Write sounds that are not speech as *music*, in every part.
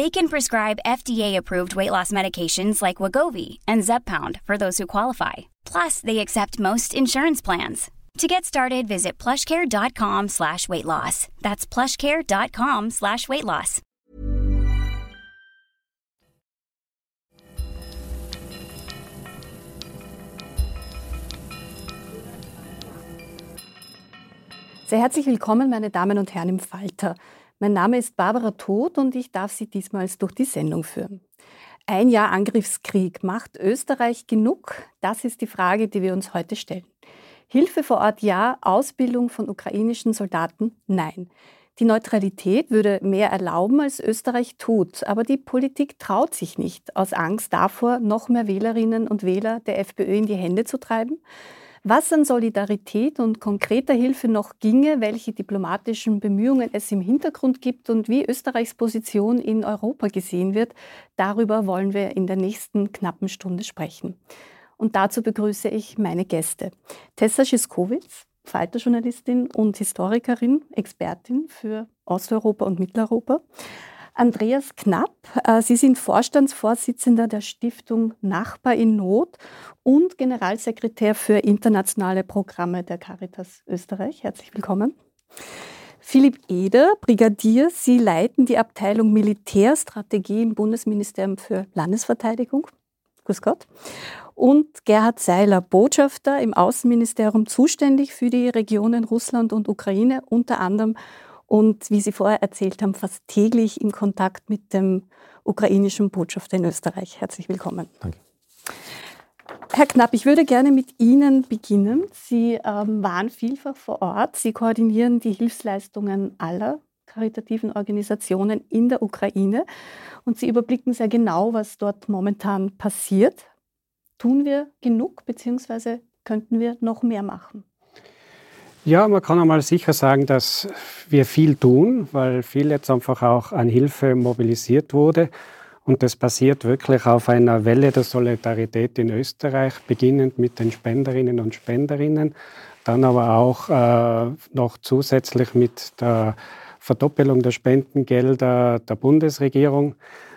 They can prescribe FDA-approved weight loss medications like Wagovi and Zepbound for those who qualify. Plus, they accept most insurance plans. To get started, visit plushcare.com slash weight loss. That's plushcare.com slash weight loss. Sehr herzlich willkommen, meine Damen und Herren im Falter. Mein Name ist Barbara Todt und ich darf Sie diesmals durch die Sendung führen. Ein Jahr Angriffskrieg. Macht Österreich genug? Das ist die Frage, die wir uns heute stellen. Hilfe vor Ort ja, Ausbildung von ukrainischen Soldaten nein. Die Neutralität würde mehr erlauben, als Österreich tut, aber die Politik traut sich nicht, aus Angst davor, noch mehr Wählerinnen und Wähler der FPÖ in die Hände zu treiben. Was an Solidarität und konkreter Hilfe noch ginge, welche diplomatischen Bemühungen es im Hintergrund gibt und wie Österreichs Position in Europa gesehen wird, darüber wollen wir in der nächsten knappen Stunde sprechen. Und dazu begrüße ich meine Gäste. Tessa Schiskowitz, Falterjournalistin und Historikerin, Expertin für Osteuropa und Mitteleuropa. Andreas Knapp, äh, Sie sind Vorstandsvorsitzender der Stiftung Nachbar in Not und Generalsekretär für internationale Programme der Caritas Österreich. Herzlich willkommen. Philipp Eder, Brigadier, Sie leiten die Abteilung Militärstrategie im Bundesministerium für Landesverteidigung. Grüß Gott und Gerhard Seiler, Botschafter im Außenministerium zuständig für die Regionen Russland und Ukraine, unter anderem und wie Sie vorher erzählt haben, fast täglich in Kontakt mit dem ukrainischen Botschafter in Österreich. Herzlich willkommen. Danke. Herr Knapp, ich würde gerne mit Ihnen beginnen. Sie ähm, waren vielfach vor Ort. Sie koordinieren die Hilfsleistungen aller karitativen Organisationen in der Ukraine und Sie überblicken sehr genau, was dort momentan passiert. Tun wir genug, beziehungsweise könnten wir noch mehr machen? Ja, man kann einmal sicher sagen, dass wir viel tun, weil viel jetzt einfach auch an Hilfe mobilisiert wurde. Und das basiert wirklich auf einer Welle der Solidarität in Österreich, beginnend mit den Spenderinnen und Spenderinnen, dann aber auch äh, noch zusätzlich mit der Verdoppelung der Spendengelder der Bundesregierung.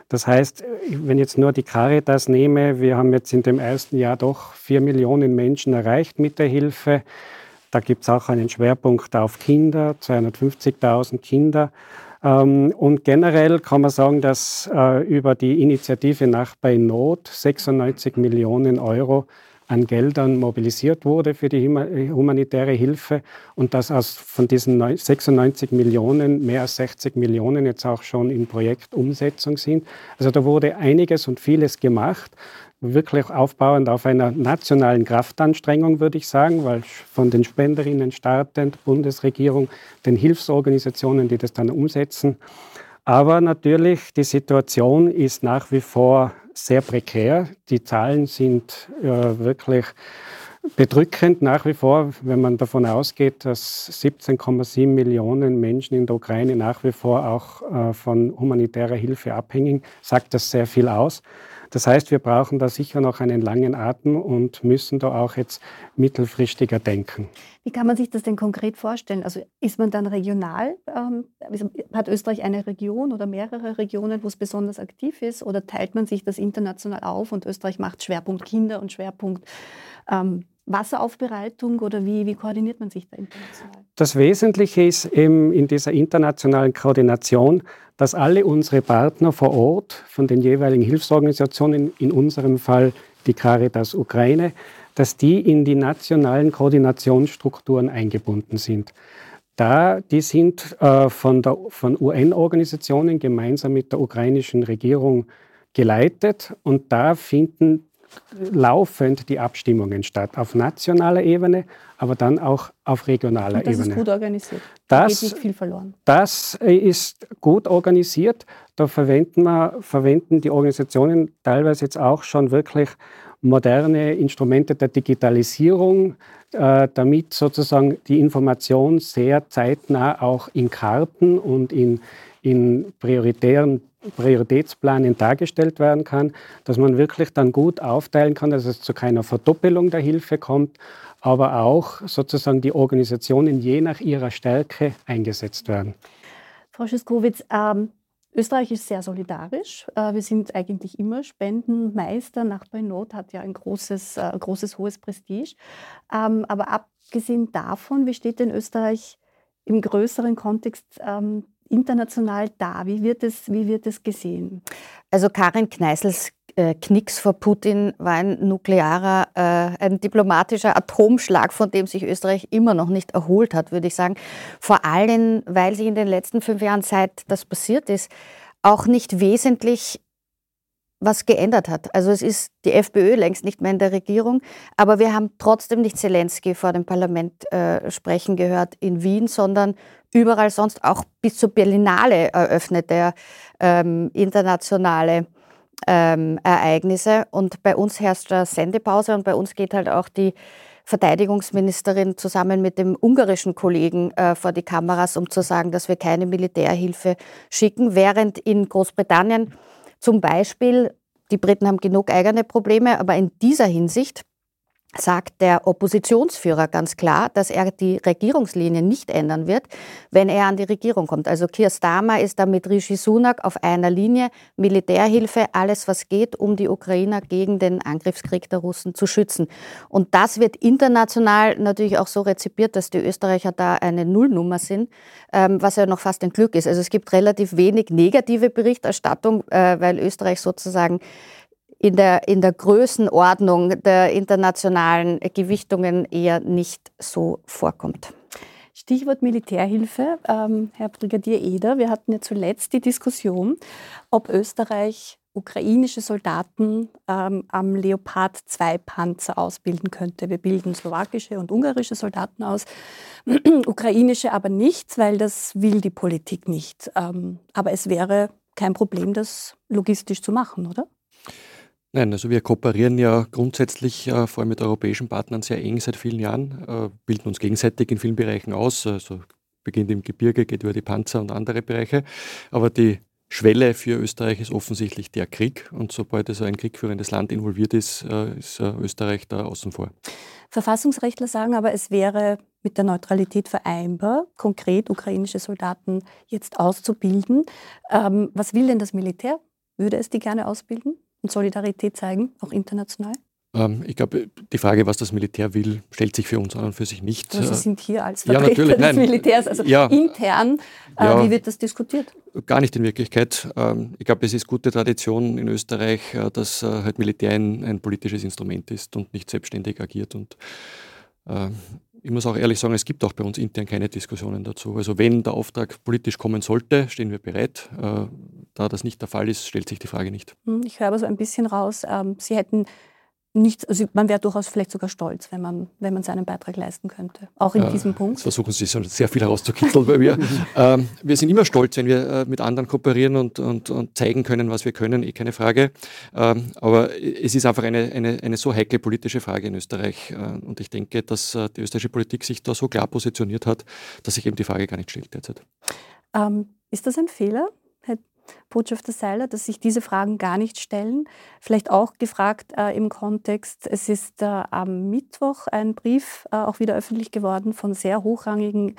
Das heißt, wenn ich jetzt nur die Caritas nehme, wir haben jetzt in dem ersten Jahr doch vier Millionen Menschen erreicht mit der Hilfe. Da gibt es auch einen Schwerpunkt auf Kinder, 250.000 Kinder. Ähm, und generell kann man sagen, dass äh, über die Initiative Nachbar in Not 96 Millionen Euro an Geldern mobilisiert wurde für die humanitäre Hilfe und dass aus von diesen 96 Millionen mehr als 60 Millionen jetzt auch schon in Projektumsetzung sind. Also da wurde einiges und vieles gemacht, wirklich aufbauend auf einer nationalen Kraftanstrengung, würde ich sagen, weil von den Spenderinnen startend, Bundesregierung, den Hilfsorganisationen, die das dann umsetzen. Aber natürlich, die Situation ist nach wie vor sehr prekär. Die Zahlen sind äh, wirklich bedrückend nach wie vor, wenn man davon ausgeht, dass 17,7 Millionen Menschen in der Ukraine nach wie vor auch äh, von humanitärer Hilfe abhängen, sagt das sehr viel aus. Das heißt, wir brauchen da sicher noch einen langen Atem und müssen da auch jetzt mittelfristiger denken. Wie kann man sich das denn konkret vorstellen? Also ist man dann regional? Ähm, hat Österreich eine Region oder mehrere Regionen, wo es besonders aktiv ist? Oder teilt man sich das international auf und Österreich macht Schwerpunkt Kinder und Schwerpunkt ähm, Wasseraufbereitung oder wie, wie koordiniert man sich da international? Das Wesentliche ist eben in dieser internationalen Koordination, dass alle unsere Partner vor Ort von den jeweiligen Hilfsorganisationen, in unserem Fall die Caritas Ukraine, dass die in die nationalen Koordinationsstrukturen eingebunden sind. Da, die sind äh, von, von UN-Organisationen gemeinsam mit der ukrainischen Regierung geleitet und da finden laufend die Abstimmungen statt, auf nationaler Ebene, aber dann auch auf regionaler Und das Ebene. Das ist gut organisiert. Da geht nicht viel verloren. Das ist gut organisiert. Da verwenden, wir, verwenden die Organisationen teilweise jetzt auch schon wirklich moderne Instrumente der Digitalisierung, äh, damit sozusagen die Information sehr zeitnah auch in Karten und in, in prioritären Prioritätsplanen dargestellt werden kann, dass man wirklich dann gut aufteilen kann, dass es zu keiner Verdoppelung der Hilfe kommt, aber auch sozusagen die Organisationen je nach ihrer Stärke eingesetzt werden. Frau Schiskowitz, ähm, Österreich ist sehr solidarisch. Äh, wir sind eigentlich immer Spendenmeister. Nachbar in Not hat ja ein großes, äh, großes hohes Prestige. Ähm, aber abgesehen davon, wie steht denn Österreich im größeren Kontext ähm, international da? Wie wird es, wie wird es gesehen? Also Karin Kneißels äh, Knicks vor Putin war ein nuklearer, äh, ein diplomatischer Atomschlag, von dem sich Österreich immer noch nicht erholt hat, würde ich sagen. Vor allem, weil sich in den letzten fünf Jahren, seit das passiert ist, auch nicht wesentlich was geändert hat. Also es ist die FPÖ längst nicht mehr in der Regierung, aber wir haben trotzdem nicht Zelensky vor dem Parlament äh, sprechen gehört in Wien, sondern überall sonst auch bis zur Berlinale eröffnet er ähm, internationale ähm, Ereignisse. Und bei uns herrscht eine Sendepause und bei uns geht halt auch die Verteidigungsministerin zusammen mit dem ungarischen Kollegen äh, vor die Kameras, um zu sagen, dass wir keine Militärhilfe schicken, während in Großbritannien zum Beispiel, die Briten haben genug eigene Probleme, aber in dieser Hinsicht sagt der Oppositionsführer ganz klar, dass er die Regierungslinie nicht ändern wird, wenn er an die Regierung kommt. Also Keir Starmer ist da mit Rishi Sunak auf einer Linie, Militärhilfe, alles was geht, um die Ukrainer gegen den Angriffskrieg der Russen zu schützen. Und das wird international natürlich auch so rezipiert, dass die Österreicher da eine Nullnummer sind, ähm, was ja noch fast ein Glück ist. Also es gibt relativ wenig negative Berichterstattung, äh, weil Österreich sozusagen in der, in der Größenordnung der internationalen Gewichtungen eher nicht so vorkommt. Stichwort Militärhilfe. Ähm, Herr Brigadier Eder, wir hatten ja zuletzt die Diskussion, ob Österreich ukrainische Soldaten ähm, am Leopard 2 Panzer ausbilden könnte. Wir bilden slowakische und ungarische Soldaten aus, *clears throat* ukrainische aber nicht, weil das will die Politik nicht. Ähm, aber es wäre kein Problem, das logistisch zu machen, oder? Nein, also wir kooperieren ja grundsätzlich äh, vor allem mit europäischen Partnern sehr eng seit vielen Jahren, äh, bilden uns gegenseitig in vielen Bereichen aus. Also beginnt im Gebirge, geht über die Panzer und andere Bereiche. Aber die Schwelle für Österreich ist offensichtlich der Krieg. Und sobald also ein kriegführendes Land involviert ist, äh, ist äh, Österreich da außen vor. Verfassungsrechtler sagen aber, es wäre mit der Neutralität vereinbar, konkret ukrainische Soldaten jetzt auszubilden. Ähm, was will denn das Militär? Würde es die gerne ausbilden? Und Solidarität zeigen, auch international? Ähm, ich glaube, die Frage, was das Militär will, stellt sich für uns an und für sich nicht. Aber Sie sind hier als Vertreter ja, des Militärs, also ja, intern. Äh, ja, wie wird das diskutiert? Gar nicht in Wirklichkeit. Ähm, ich glaube, es ist gute Tradition in Österreich, äh, dass äh, halt Militär ein, ein, politisches Instrument ist und nicht selbstständig agiert. Und ich muss auch ehrlich sagen, es gibt auch bei uns intern keine Diskussionen dazu. Also wenn der Auftrag politisch kommen sollte, stehen wir bereit. Äh, da das nicht der Fall ist, stellt sich die Frage nicht. Hm, ich höre aber so ein bisschen raus, ähm, Sie hätten nichts, also man wäre durchaus vielleicht sogar stolz, wenn man, wenn man seinen Beitrag leisten könnte, auch in ja, diesem Punkt. Jetzt versuchen Sie sehr viel herauszukitzeln bei mir. *laughs* ähm, wir sind immer stolz, wenn wir äh, mit anderen kooperieren und, und, und, zeigen können, was wir können, eh keine Frage. Ähm, aber es ist einfach eine, eine, eine so heikle politische Frage in Österreich äh, und ich denke, dass äh, die österreichische Politik sich da so klar positioniert hat, dass sich eben die Frage gar nicht stellt derzeit. Ähm, ist das ein Fehler? Botschafter Seiler, dass sich diese Fragen gar nicht stellen. Vielleicht auch gefragt äh, im Kontext, es ist äh, am Mittwoch ein Brief äh, auch wieder öffentlich geworden von sehr hochrangigen,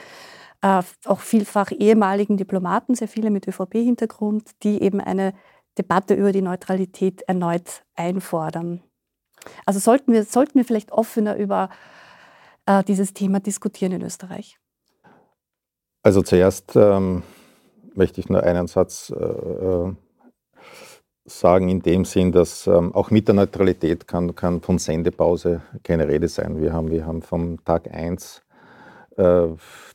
äh, auch vielfach ehemaligen Diplomaten, sehr viele mit ÖVP-Hintergrund, die eben eine Debatte über die Neutralität erneut einfordern. Also sollten wir, sollten wir vielleicht offener über äh, dieses Thema diskutieren in Österreich? Also zuerst ähm möchte ich nur einen Satz äh, äh, sagen, in dem Sinn, dass ähm, auch mit der Neutralität kann, kann von Sendepause keine Rede sein. Wir haben, wir haben vom Tag 1 äh,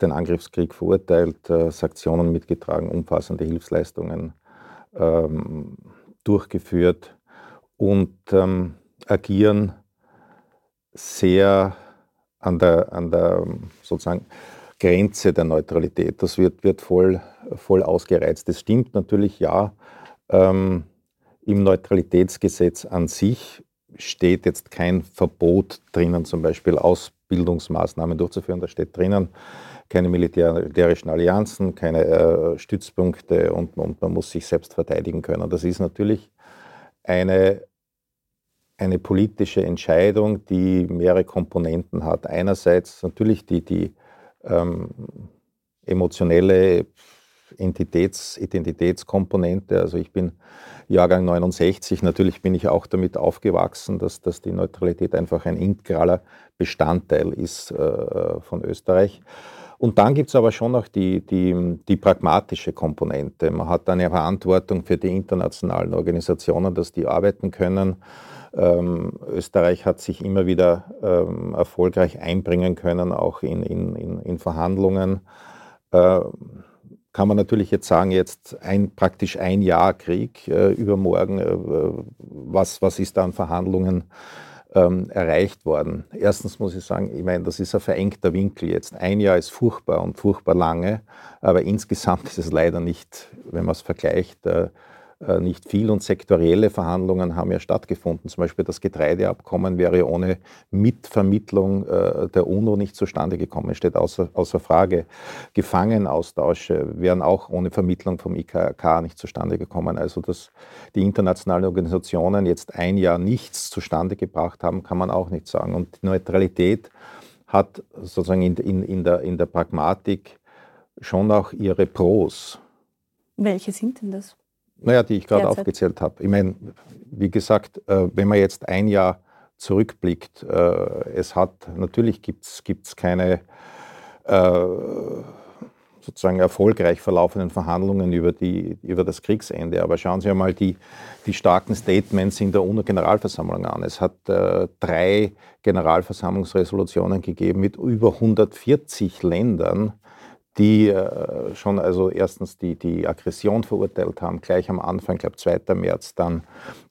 den Angriffskrieg verurteilt, Sanktionen mitgetragen, umfassende Hilfsleistungen ähm, durchgeführt und ähm, agieren sehr an der, an der sozusagen Grenze der Neutralität. Das wird, wird voll, voll ausgereizt. Das stimmt natürlich, ja. Ähm, Im Neutralitätsgesetz an sich steht jetzt kein Verbot drinnen, zum Beispiel Ausbildungsmaßnahmen durchzuführen. Da steht drinnen, keine militärischen Allianzen, keine äh, Stützpunkte und, und, man muss sich selbst verteidigen können. Das ist natürlich eine, eine politische Entscheidung, die mehrere Komponenten hat. Einerseits natürlich die, die ähm, emotionelle Entitäts, Identitätskomponente. Also ich bin Jahrgang 69, natürlich bin ich auch damit aufgewachsen, dass, dass die Neutralität einfach ein integraler Bestandteil ist äh, von Österreich. Und dann gibt es aber schon noch die, die, die pragmatische Komponente. Man hat eine Verantwortung für die internationalen Organisationen, dass die arbeiten können ähm, Österreich hat sich immer wieder ähm, erfolgreich einbringen können, auch in, in, in, Verhandlungen. Äh, kann man natürlich jetzt sagen, jetzt ein, praktisch ein Jahr Krieg äh, übermorgen, äh, was, was ist da an Verhandlungen ähm, erreicht worden? Erstens muss ich sagen, ich meine, das ist ein verengter Winkel jetzt. Ein Jahr ist furchtbar und furchtbar lange, aber insgesamt *laughs* ist es leider nicht, wenn man es vergleicht, äh, nicht viel und sektorielle Verhandlungen haben ja stattgefunden. Zum Beispiel das Getreideabkommen wäre ohne Mitvermittlung äh, der UNO nicht zustande gekommen. Steht außer, außer Frage. Gefangenenaustausche wären auch ohne Vermittlung vom IKK nicht zustande gekommen. Also dass die internationalen Organisationen jetzt ein Jahr nichts zustande gebracht haben, kann man auch nicht sagen. Und Neutralität hat sozusagen in, in, in, der, in der Pragmatik schon auch ihre Pros. Welche sind denn das? Naja, die ich gerade aufgezählt habe. Ich meine, wie gesagt, äh, wenn man jetzt ein Jahr zurückblickt, äh, es hat, natürlich gibt es keine äh, sozusagen erfolgreich verlaufenden Verhandlungen über, die, über das Kriegsende. Aber schauen Sie einmal die, die starken Statements in der UNO-Generalversammlung an. Es hat äh, drei Generalversammlungsresolutionen gegeben mit über 140 Ländern, die äh, schon also erstens die, die Aggression verurteilt haben, gleich am Anfang, ich glaube 2. März, dann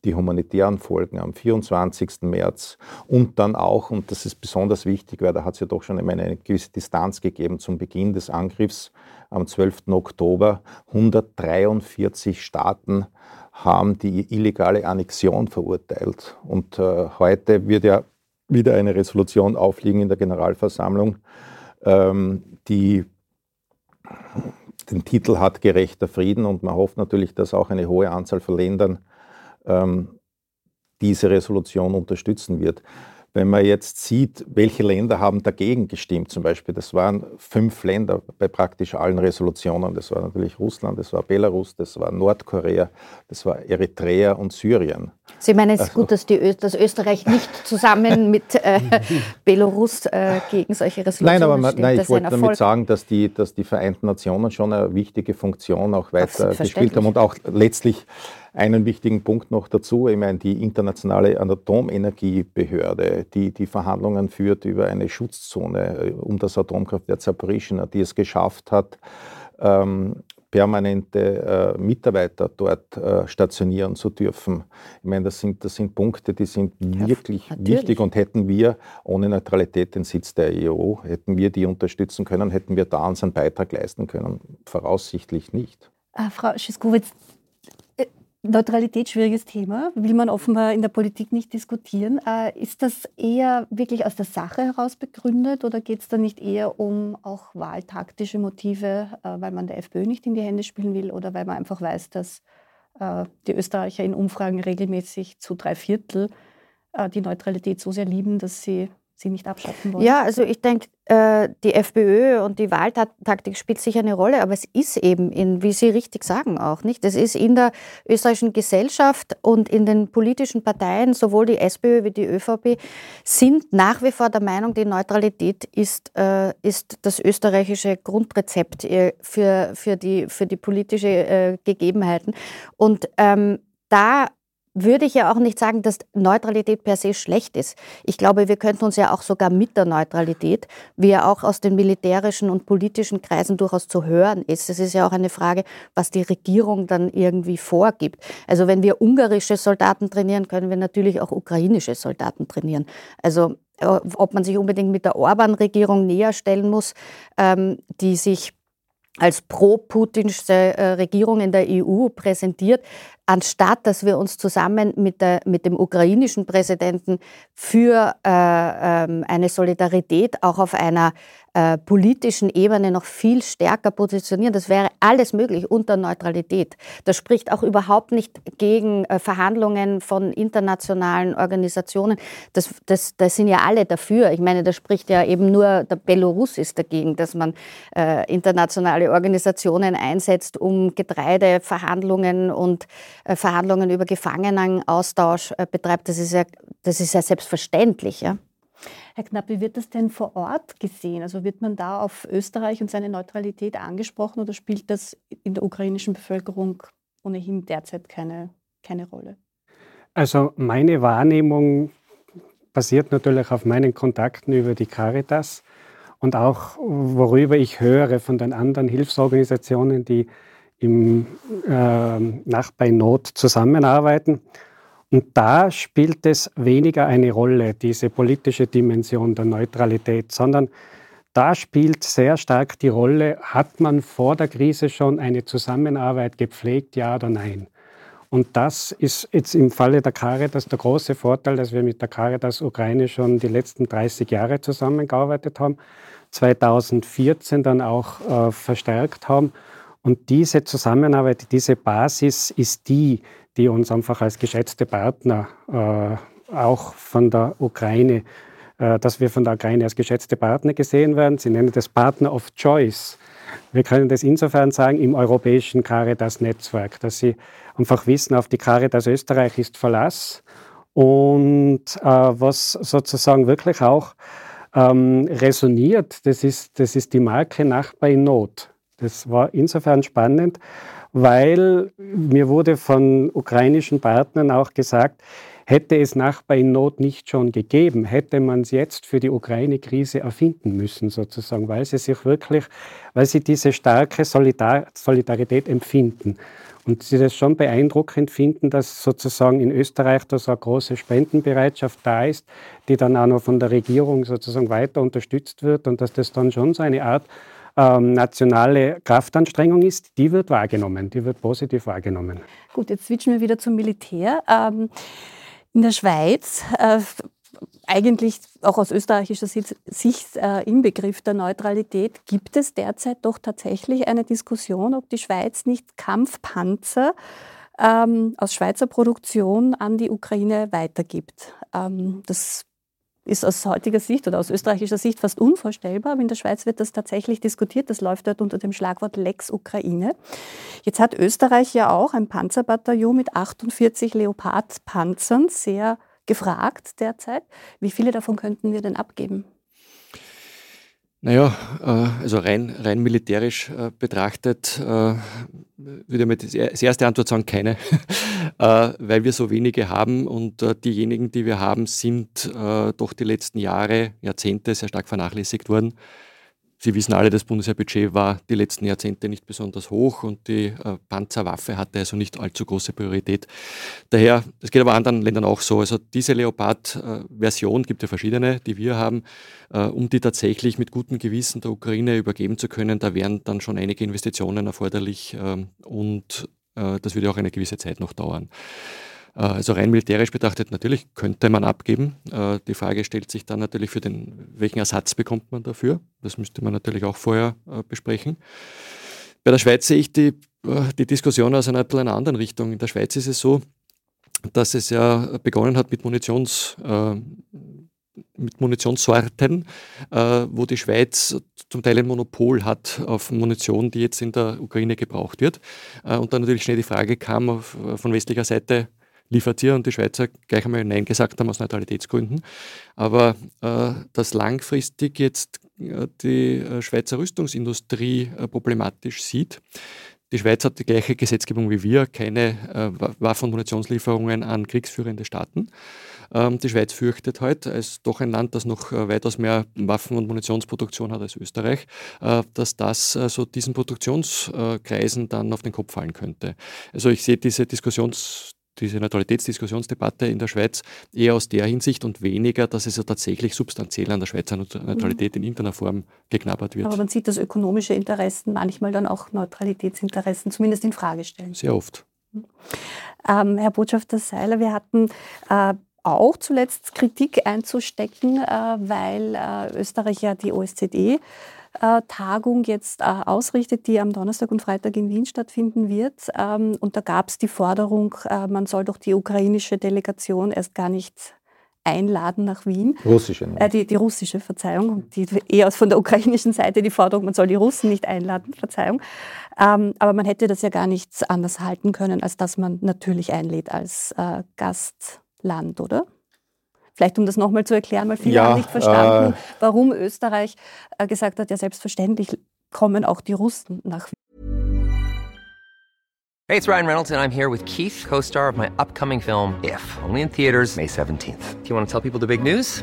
die humanitären Folgen am 24. März und dann auch, und das ist besonders wichtig, weil da hat es ja doch schon eine gewisse Distanz gegeben zum Beginn des Angriffs am 12. Oktober, 143 Staaten haben die illegale Annexion verurteilt. Und äh, heute wird ja wieder eine Resolution aufliegen in der Generalversammlung, ähm, die den Titel hat Gerechter Frieden und man hofft natürlich, dass auch eine hohe Anzahl von Ländern ähm, diese Resolution unterstützen wird. Wenn man jetzt sieht, welche Länder haben dagegen gestimmt, zum Beispiel, das waren fünf Länder bei praktisch allen Resolutionen. Das war natürlich Russland, das war Belarus, das war Nordkorea, das war Eritrea und Syrien. Sie meinen, es ist also, gut, dass, die, dass, Österreich nicht zusammen *laughs* mit äh, Belarus äh, gegen solche Resolutionen Nein, aber man, nein, ich wollte damit sagen, dass die, dass die Vereinten Nationen schon eine wichtige Funktion auch weiter gespielt haben und auch letztlich einen wichtigen Punkt noch dazu. Ich meine, die internationale Atomenergiebehörde, die die Verhandlungen führt über eine Schutzzone äh, um das Atomkraftwerk Zaporizhzhia, die es geschafft hat, ähm, permanente äh, Mitarbeiter dort äh, stationieren zu dürfen. Ich meine, das sind, das sind Punkte, die sind ja, wirklich natürlich. wichtig und hätten wir ohne Neutralität den Sitz der EU, hätten wir die unterstützen können, hätten wir da unseren Beitrag leisten können. Voraussichtlich nicht. Ah, Frau Schiskowitz, Neutralität, schwieriges Thema, will man offenbar in der Politik nicht diskutieren. Äh, ist das eher wirklich aus der Sache heraus begründet oder geht es da nicht eher um auch wahltaktische Motive, äh, weil man der FPÖ nicht in die Hände spielen will oder weil man einfach weiß, dass äh, die Österreicher in Umfragen regelmäßig zu drei Viertel die Neutralität so sehr lieben, dass sie sie nicht abschaffen wollen? Ja, also ich denke, äh, die FPÖ und die Wahltaktik spielt sicher eine Rolle, aber es ist eben, in, wie Sie richtig sagen auch, nicht? Es ist in der österreichischen Gesellschaft und in den politischen Parteien, sowohl die SPÖ wie die ÖVP, sind nach wie vor der Meinung, die Neutralität ist, äh, ist das österreichische Grundrezept äh, für, für, die, für die politische äh, Gegebenheiten. Und ähm, da würde ich ja auch nicht sagen, dass Neutralität per se schlecht ist. Ich glaube, wir könnten uns ja auch sogar mit der Neutralität, wie ja auch aus den militärischen und politischen Kreisen durchaus zu hören ist. Es ist ja auch eine Frage, was die Regierung dann irgendwie vorgibt. Also wenn wir ungarische Soldaten trainieren, können wir natürlich auch ukrainische Soldaten trainieren. Also äh, ob man sich unbedingt mit der Orban-Regierung näher stellen muss, ähm, die sich als pro-putinsche äh, Regierung in der EU präsentiert, anstatt dass wir uns zusammen mit, der, mit dem ukrainischen Präsidenten für äh, ähm, eine Solidarität auch auf einer äh, politischen Ebene noch viel stärker positionieren. Das wäre alles möglich unter Neutralität. Das spricht auch überhaupt nicht gegen äh, Verhandlungen von internationalen Organisationen. Das, das, das sind ja alle dafür. Ich meine, da spricht ja eben nur der Belarus ist dagegen, dass man äh, internationale Organisationen einsetzt, um Getreideverhandlungen und äh, Verhandlungen über Gefangenenaustausch betreibt. Das ist ja, das ist ja selbstverständlich. Ja? Herr Knapp, wie wird das denn vor Ort gesehen? Also wird man da auf Österreich und seine Neutralität angesprochen oder spielt das in der ukrainischen Bevölkerung ohnehin derzeit keine, keine Rolle? Also meine Wahrnehmung basiert natürlich auf meinen Kontakten über die Caritas und auch worüber ich höre von den anderen Hilfsorganisationen, die im äh, Nachbar Not zusammenarbeiten. Und da spielt es weniger eine Rolle, diese politische Dimension der Neutralität, sondern da spielt sehr stark die Rolle, hat man vor der Krise schon eine Zusammenarbeit gepflegt, ja oder nein? Und das ist jetzt im Falle der Caritas der große Vorteil, dass wir mit der Caritas Ukraine schon die letzten 30 Jahre zusammengearbeitet haben, 2014 dann auch äh, verstärkt haben. Und diese Zusammenarbeit, diese Basis ist die, die uns einfach als geschätzte Partner äh, auch von der Ukraine, äh, dass wir von der Ukraine als geschätzte Partner gesehen werden. Sie nennen das Partner of Choice. Wir können das insofern sagen im europäischen Caritas-Netzwerk, dass Sie einfach wissen, auf die Caritas Österreich ist Verlass. Und äh, was sozusagen wirklich auch ähm, resoniert, das ist, das ist die Marke Nachbar in Not. Das war insofern spannend, weil mir wurde von ukrainischen Partnern auch gesagt, hätte es Nachbar in Not nicht schon gegeben, hätte man es jetzt für die Ukraine-Krise erfinden müssen, sozusagen, weil sie sich wirklich, weil sie diese starke Solidar Solidarität empfinden. Und sie das schon beeindruckend finden, dass sozusagen in Österreich da so eine große Spendenbereitschaft da ist, die dann auch noch von der Regierung sozusagen weiter unterstützt wird und dass das dann schon so eine Art ähm, nationale Kraftanstrengung ist, die wird wahrgenommen, die wird positiv wahrgenommen. Gut, jetzt switchen wir wieder zum Militär. Ähm, in der Schweiz, äh, eigentlich auch aus österreichischer Sicht äh, im Begriff der Neutralität, gibt es derzeit doch tatsächlich eine Diskussion, ob die Schweiz nicht Kampfpanzer ähm, aus Schweizer Produktion an die Ukraine weitergibt. Ähm, das ist aus heutiger Sicht oder aus österreichischer Sicht fast unvorstellbar. Aber in der Schweiz wird das tatsächlich diskutiert. Das läuft dort unter dem Schlagwort Lex Ukraine. Jetzt hat Österreich ja auch ein Panzerbataillon mit 48 Leopard-Panzern, sehr gefragt derzeit. Wie viele davon könnten wir denn abgeben? Naja, äh, also rein, rein militärisch äh, betrachtet äh, würde ich als erste Antwort sagen, keine, *laughs* weil wir so wenige haben und diejenigen, die wir haben, sind doch die letzten Jahre, Jahrzehnte sehr stark vernachlässigt worden. Sie wissen alle, das Bundeswehrbudget war die letzten Jahrzehnte nicht besonders hoch und die äh, Panzerwaffe hatte also nicht allzu große Priorität. Daher, das geht aber anderen Ländern auch so. Also diese Leopard-Version gibt ja verschiedene, die wir haben, äh, um die tatsächlich mit gutem Gewissen der Ukraine übergeben zu können. Da wären dann schon einige Investitionen erforderlich ähm, und äh, das würde auch eine gewisse Zeit noch dauern. Äh, also rein militärisch betrachtet, natürlich könnte man abgeben. Äh, die Frage stellt sich dann natürlich für den, welchen Ersatz bekommt man dafür? Das müsste man natürlich auch vorher äh, besprechen. Bei der Schweiz sehe ich die, die Diskussion aus einer, einer anderen Richtung. In der Schweiz ist es so, dass es ja begonnen hat mit Munitions, mit Munitionssorten, wo die Schweiz zum Teil ein Monopol hat auf Munition, die jetzt in der Ukraine gebraucht wird. und dann natürlich schnell die Frage kam von westlicher Seite, liefert ihr und die Schweizer gleich einmal Nein gesagt haben aus Neutralitätsgründen. Aber äh, dass langfristig jetzt äh, die äh, Schweizer Rüstungsindustrie äh, problematisch sieht, die Schweiz hat die gleiche Gesetzgebung wie wir, keine äh, Waffen- und Munitionslieferungen an kriegsführende Staaten. Ähm, die Schweiz fürchtet heute, als doch ein Land, das noch äh, weitaus mehr Waffen- und Munitionsproduktion hat als Österreich, äh, dass das äh, so diesen Produktionskreisen dann auf den Kopf fallen könnte. Also ich sehe diese Diskussions diese Neutralitätsdiskussionsdebatte in der Schweiz eher aus der Hinsicht und weniger, dass es ja tatsächlich substanziell an der Schweizer Neutralität in irgendeiner Form geknabbert wird. Aber man sieht, dass ökonomische Interessen manchmal dann auch Neutralitätsinteressen zumindest in Frage stellen. Sehr oft. Ähm, Herr Botschafter Seiler, wir hatten äh, auch zuletzt Kritik einzustecken, äh, weil äh, Österreich ja die OSZE Tagung jetzt äh, ausrichtet, die am Donnerstag und Freitag in Wien stattfinden wird. Ähm, und da gab es die Forderung, äh, man soll doch die ukrainische Delegation erst gar nicht einladen nach Wien. Russische. Ne? Äh, die, die russische, Verzeihung. Die, eher von der ukrainischen Seite die Forderung, man soll die Russen nicht einladen, Verzeihung. Ähm, aber man hätte das ja gar nichts anders halten können, als dass man natürlich einlädt als äh, Gastland, oder? Vielleicht um das nochmal zu erklären, weil viele ja, haben nicht verstanden, äh, warum Österreich äh, gesagt hat, ja selbstverständlich kommen auch die Russen nach Hey, it's Ryan Reynolds and I'm here with Keith, co-star of my upcoming film If, only in theaters May 17th. Do you want to tell people the big news?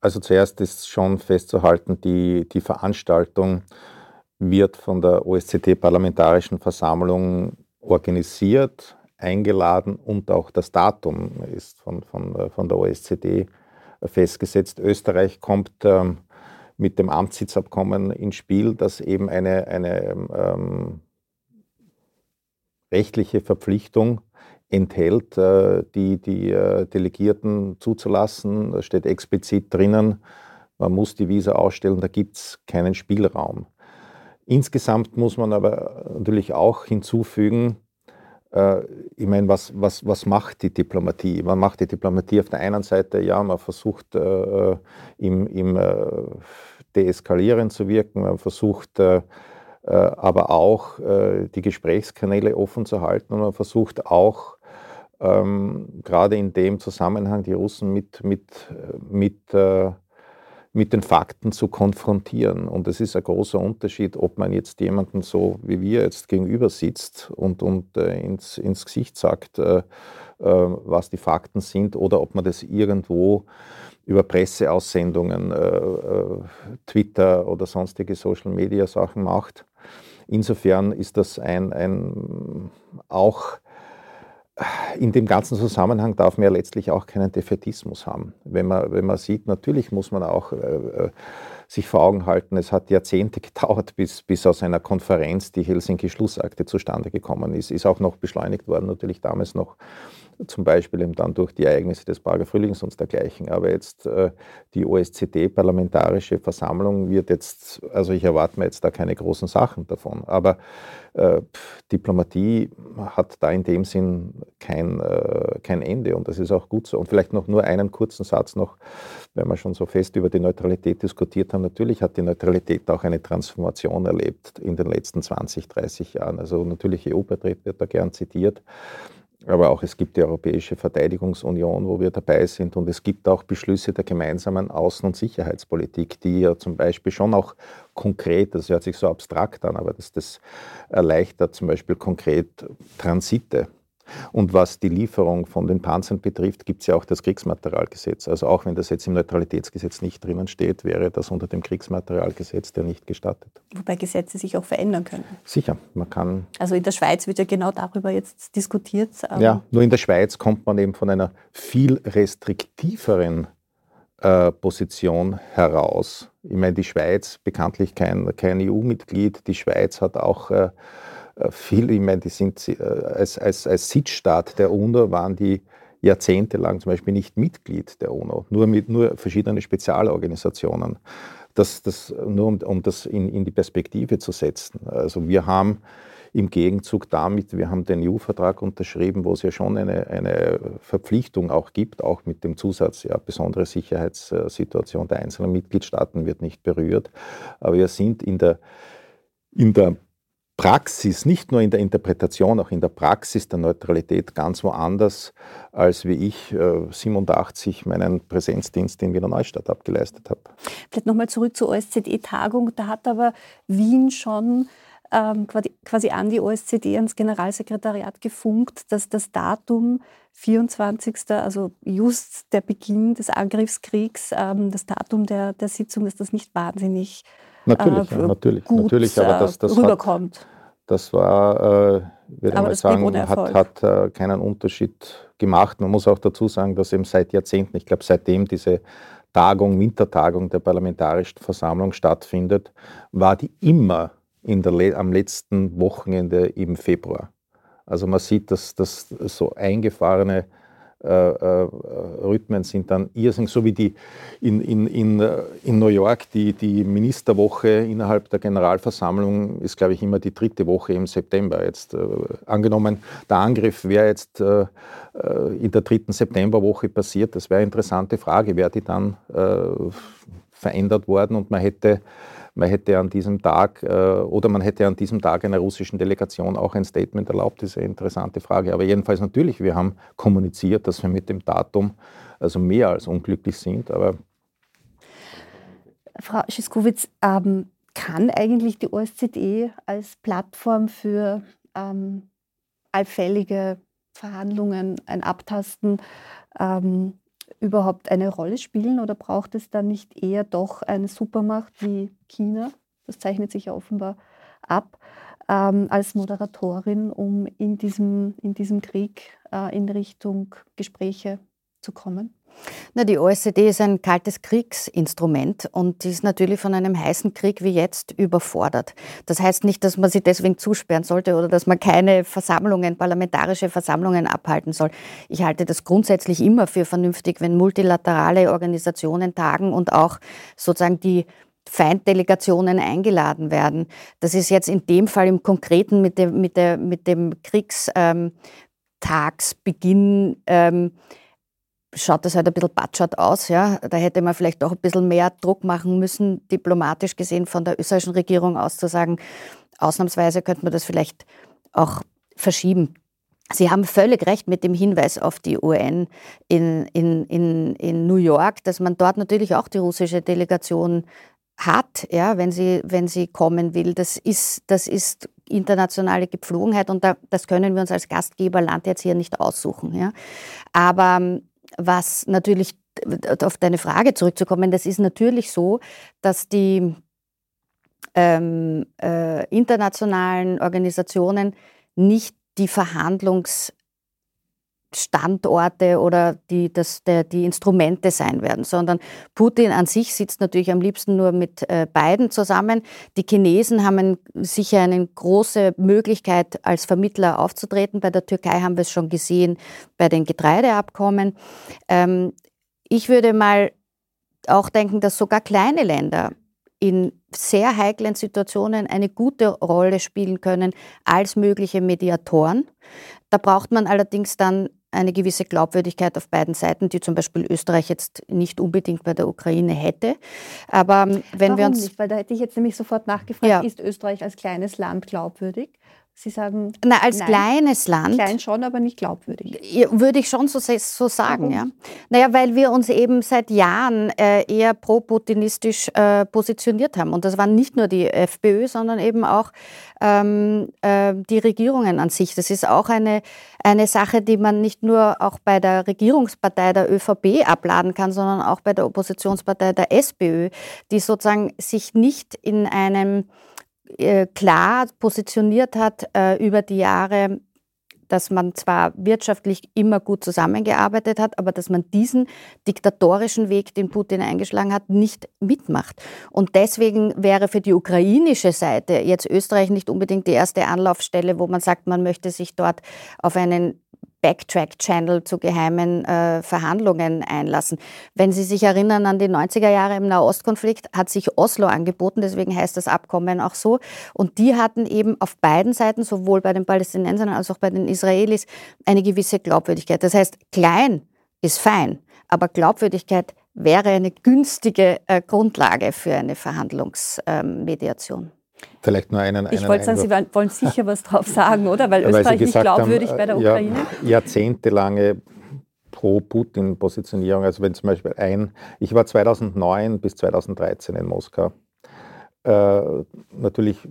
Also zuerst ist schon festzuhalten, die, die Veranstaltung wird von der OSZE-Parlamentarischen Versammlung organisiert, eingeladen und auch das Datum ist von, von, von der OSZE festgesetzt. Österreich kommt ähm, mit dem Amtssitzabkommen ins Spiel, das eben eine, eine ähm, rechtliche Verpflichtung enthält, äh, die, die äh, Delegierten zuzulassen. Da steht explizit drinnen, man muss die Visa ausstellen, da gibt es keinen Spielraum. Insgesamt muss man aber natürlich auch hinzufügen, äh, ich meine, was, was, was macht die Diplomatie? Man macht die Diplomatie auf der einen Seite, ja, man versucht äh, im, im äh, Deeskalieren zu wirken, man versucht äh, aber auch die Gesprächskanäle offen zu halten und man versucht auch ähm, gerade in dem Zusammenhang die Russen mit, mit, mit, äh, mit den Fakten zu konfrontieren. Und es ist ein großer Unterschied, ob man jetzt jemanden so wie wir jetzt gegenüber sitzt und, und äh, ins, ins Gesicht sagt, äh, äh was die Fakten sind, oder ob man das irgendwo über Presseaussendungen, äh, äh, Twitter oder sonstige Social-Media-Sachen macht. Insofern ist das ein, ein auch in dem ganzen Zusammenhang darf man ja letztlich auch keinen Defetismus haben. Wenn man, wenn man sieht, natürlich muss man auch äh, äh sich vor Augen halten, es hat Jahrzehnte *laughs* gedauert, bis, bis aus einer Konferenz die Helsinki-Schlussakte zustande gekommen ist. Ist auch noch beschleunigt worden, natürlich damals noch zum Beispiel eben dann durch die Ereignisse des Prager Frühlings und dergleichen. Aber jetzt äh, die OSZE-Parlamentarische Versammlung wird jetzt, also ich erwarte mir jetzt da keine großen Sachen davon. Aber äh, Diplomatie hat da in dem Sinn kein, äh, kein Ende und das ist auch gut so. Und vielleicht noch nur einen kurzen Satz noch, wenn wir schon so fest über die Neutralität diskutiert haben natürlich hat die Neutralität auch eine Transformation erlebt in den letzten 20, 30 Jahren. Also natürlich EU-Beitritt wird da gern zitiert. Aber auch es gibt die Europäische Verteidigungsunion, wo wir dabei sind. Und es gibt auch Beschlüsse der gemeinsamen Außen- und Sicherheitspolitik, die ja zum Beispiel schon auch konkret, das hört sich so abstrakt an, aber das, das erleichtert zum Beispiel konkret Transite und was die Lieferung von den Panzern betrifft, gibt es ja auch das Kriegsmaterialgesetz. Also auch wenn das jetzt im Neutralitätsgesetz nicht drinnen steht, wäre das unter dem Kriegsmaterialgesetz ja nicht gestattet. Wobei Gesetze sich auch verändern können. Sicher, man kann. Also in der Schweiz wird ja genau darüber jetzt diskutiert. Ja, nur in der Schweiz kommt man eben von einer viel restriktiveren äh, Position heraus. Ich meine, die Schweiz, bekanntlich kein, kein EU-Mitglied, die Schweiz hat auch äh, viel, ich meine, die sind äh, als, als, als Sitzstaat der UNO waren die jahrzehntelang zum Beispiel nicht Mitglied der UNO, nur mit nur verschiedene Spezialorganisationen. Das, das, nur um, um das in, in die Perspektive zu setzen. Also wir haben im Gegenzug damit, wir haben den EU-Vertrag unterschrieben, wo es ja schon eine, eine Verpflichtung auch gibt, auch mit dem Zusatz, ja, besondere Sicherheitssituation der einzelnen Mitgliedstaaten wird nicht berührt. Aber wir sind in der, in der Praxis, nicht nur in der Interpretation, auch in der Praxis der Neutralität ganz woanders, als wie ich äh, 87 meinen Präsenzdienst in Wiener Neustadt abgeleistet habe. Vielleicht nochmal zurück zur OSZE-Tagung. Da hat aber Wien schon ähm, quasi, an die OSZE, ans Generalsekretariat gefunkt, dass das Datum 24., also just der Beginn des Angriffskriegs, ähm, das Datum der, der Sitzung, dass das nicht wahnsinnig Natürlich, äh, ja, natürlich, gut, natürlich, aber das, das rüberkommt. Hat, das war, äh, würde ich mal sagen, hat, hat äh, keinen Unterschied gemacht. Man muss auch dazu sagen, dass eben seit Jahrzehnten, ich glaube seitdem diese Tagung, Wintertagung der Parlamentarischen Versammlung stattfindet, war die immer der, am letzten Wochenende im Februar. Also man sieht, dass das so eingefahrene Rhythmen sind dann irrsinnig, so wie die in, in, in, äh, in New York, die, die Ministerwoche innerhalb der Generalversammlung ist, glaube ich, immer die dritte Woche im September. Jetzt äh, angenommen, der Angriff wäre jetzt äh, in der dritten Septemberwoche passiert, das wäre eine interessante Frage, wäre die dann äh, verändert worden und man hätte man hätte an diesem Tag äh, oder man hätte an diesem Tag einer russischen Delegation auch ein Statement erlaubt, ist eine interessante Frage. Aber jedenfalls natürlich, wir haben kommuniziert, dass wir mit dem Datum also mehr als unglücklich sind. Aber Frau Schiskowitz, ähm, kann eigentlich die OSZE als Plattform für ähm, allfällige Verhandlungen ein Abtasten ähm, überhaupt eine Rolle spielen oder braucht es dann nicht eher doch eine Supermacht wie China, das zeichnet sich ja offenbar ab, ähm, als Moderatorin, um in diesem, in diesem Krieg äh, in Richtung Gespräche zu kommen? Na, die OSZE ist ein kaltes Kriegsinstrument und ist natürlich von einem heißen Krieg wie jetzt überfordert. Das heißt nicht, dass man sie deswegen zusperren sollte oder dass man keine Versammlungen, parlamentarische Versammlungen abhalten soll. Ich halte das grundsätzlich immer für vernünftig, wenn multilaterale Organisationen tagen und auch sozusagen die Feinddelegationen eingeladen werden. Das ist jetzt in dem Fall im Konkreten mit dem, mit der, mit dem Kriegstagsbeginn ähm, schaut das halt ein bisschen patschert aus. Ja. Da hätte man vielleicht auch ein bisschen mehr Druck machen müssen, diplomatisch gesehen von der österreichischen Regierung aus zu sagen, ausnahmsweise könnte man das vielleicht auch verschieben. Sie haben völlig recht mit dem Hinweis auf die UN in, in, in, in New York, dass man dort natürlich auch die russische Delegation hat, ja, wenn, sie, wenn sie kommen will. Das ist, das ist internationale Gepflogenheit und da, das können wir uns als Gastgeberland jetzt hier nicht aussuchen. Ja. Aber was natürlich, auf deine Frage zurückzukommen, das ist natürlich so, dass die ähm, äh, internationalen Organisationen nicht die Verhandlungs- Standorte oder die, das, der, die Instrumente sein werden, sondern Putin an sich sitzt natürlich am liebsten nur mit äh, beiden zusammen. Die Chinesen haben sicher eine große Möglichkeit, als Vermittler aufzutreten. Bei der Türkei haben wir es schon gesehen bei den Getreideabkommen. Ähm, ich würde mal auch denken, dass sogar kleine Länder in sehr heiklen Situationen eine gute Rolle spielen können als mögliche Mediatoren. Da braucht man allerdings dann eine gewisse Glaubwürdigkeit auf beiden Seiten, die zum Beispiel Österreich jetzt nicht unbedingt bei der Ukraine hätte. Aber ähm, wenn Warum wir uns. Nicht? Weil da hätte ich jetzt nämlich sofort nachgefragt, Ja. ist Österreich als kleines Land glaubwürdig? Sie sagen, Na, als nein, kleines Land. klein schon, aber nicht glaubwürdig. Würde ich schon so, so sagen, Warum? ja. Naja, weil wir uns eben seit Jahren äh, eher pro-putinistisch äh, positioniert haben. Und das waren nicht nur die FPÖ, sondern eben auch ähm, äh, die Regierungen an sich. Das ist auch eine, eine Sache, die man nicht nur auch bei der Regierungspartei der ÖVP abladen kann, sondern auch bei der Oppositionspartei der SPÖ, die sozusagen sich nicht in einem klar positioniert hat äh, über die Jahre dass man zwar wirtschaftlich immer gut zusammengearbeitet hat, aber dass man diesen diktatorischen Weg, den Putin eingeschlagen hat, nicht mitmacht. Und deswegen wäre für die ukrainische Seite jetzt Österreich nicht unbedingt die erste Anlaufstelle, wo man sagt, man möchte sich dort auf einen Backtrack-Channel zu geheimen äh, Verhandlungen einlassen. Wenn Sie sich erinnern an die 90er Jahre im Nahostkonflikt, hat sich Oslo angeboten, deswegen heißt das Abkommen auch so. Und die hatten eben auf beiden Seiten, sowohl bei den Palästinensern als auch bei den Israelis, eine gewisse Glaubwürdigkeit. Das heißt, klein ist fein, aber Glaubwürdigkeit wäre eine günstige äh, Grundlage für eine Verhandlungsmediation. Vielleicht nur einen, Ich wollte sagen, Sie wollen- sicher was drauf sagen, oder? Weil *laughs* Weil Österreich nicht gesagt haben, glaubwürdig bei der äh, ja, Ukraine. Jahrzehntelange Pro-Putin-Positionierung. Also wenn zum Beispiel ein, ich war 2009 bis 2013 in Moskau. Äh, natürlich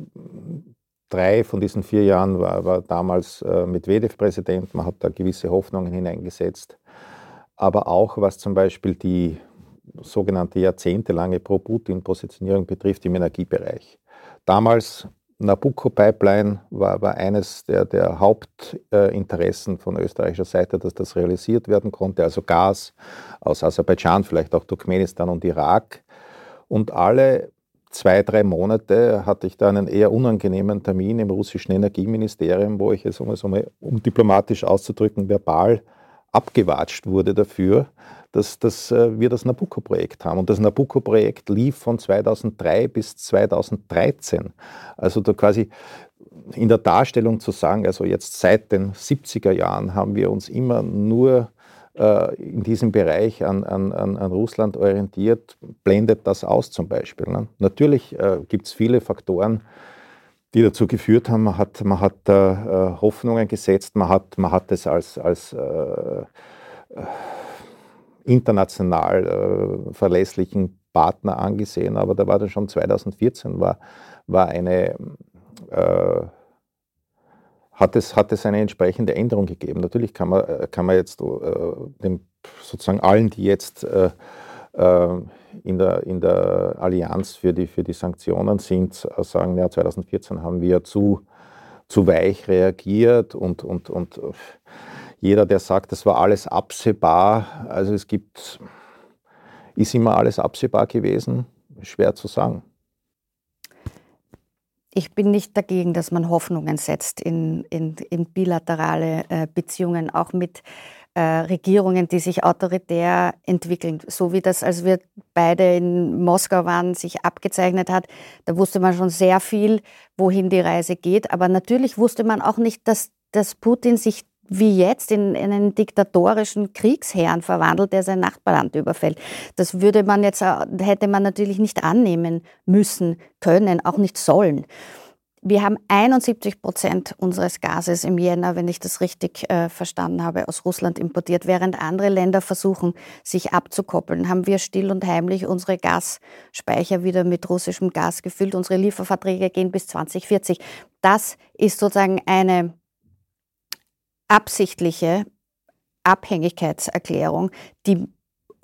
drei von diesen vier Jahren war, war damals äh, Medvedev Präsident. Man hat da gewisse Hoffnungen hineingesetzt. Aber auch was zum Beispiel die sogenannte jahrzehntelange Pro-Putin-Positionierung betrifft im Energiebereich. Damals Nabucco-Pipeline war, war eines der, der Hauptinteressen von österreichischer Seite, dass das realisiert werden konnte, also Gas aus Aserbaidschan, vielleicht auch Turkmenistan und Irak. Und alle zwei, drei Monate hatte ich da einen eher unangenehmen Termin im russischen Energieministerium, wo ich es, um es um, um diplomatisch auszudrücken, verbal abgewatscht wurde dafür, dass, dass äh, wir das Nabucco-Projekt haben. Und das Nabucco-Projekt lief von 2003 bis 2013. Also da quasi in der Darstellung zu sagen, also jetzt seit den 70er Jahren haben wir uns immer nur äh, in diesem Bereich an, an, an, an Russland orientiert, blendet das aus zum Beispiel. Ne? Natürlich äh, gibt es viele Faktoren, die dazu geführt haben, man hat, man hat Hoffnungen gesetzt, man hat, man hat es als, als international äh, verlässlichen Partner angesehen, aber da war dann schon 2014 war, war eine, äh, hat, es, hat es eine entsprechende Änderung gegeben. Natürlich kann man, äh, kann man jetzt äh, dem, sozusagen allen, die jetzt äh, in, der, in der Allianz für die, für die Sanktionen sind, sagen, ja, 2014 haben wir zu, zu weich reagiert und, und, und jeder, der sagt, das war alles absehbar, also es gibt, ist immer alles absehbar gewesen, schwer zu sagen. Ich bin nicht dagegen, dass man Hoffnungen setzt in, in, in bilaterale äh, Beziehungen, auch mit äh, Regierungen, die sich autoritär entwickeln. So wie das, als wir beide in Moskau waren, sich abgezeichnet hat, da wusste man schon sehr viel, wohin die Reise geht. Aber natürlich wusste man auch nicht, dass, dass Putin sich wie jetzt in, in einen diktatorischen Kriegsherrn verwandelt, der sein Nachbarland überfällt. Das würde man jetzt, äh, hätte man natürlich nicht annehmen müssen, können, auch nicht sollen. Wir haben 71 Prozent unseres Gases im Jänner, wenn ich das richtig äh, verstanden habe, aus Russland importiert. Während andere Länder versuchen, sich abzukoppeln, haben wir still und heimlich unsere Gasspeicher wieder mit russischem Gas gefüllt. Unsere Lieferverträge gehen bis 2040. Das ist sozusagen eine absichtliche Abhängigkeitserklärung, die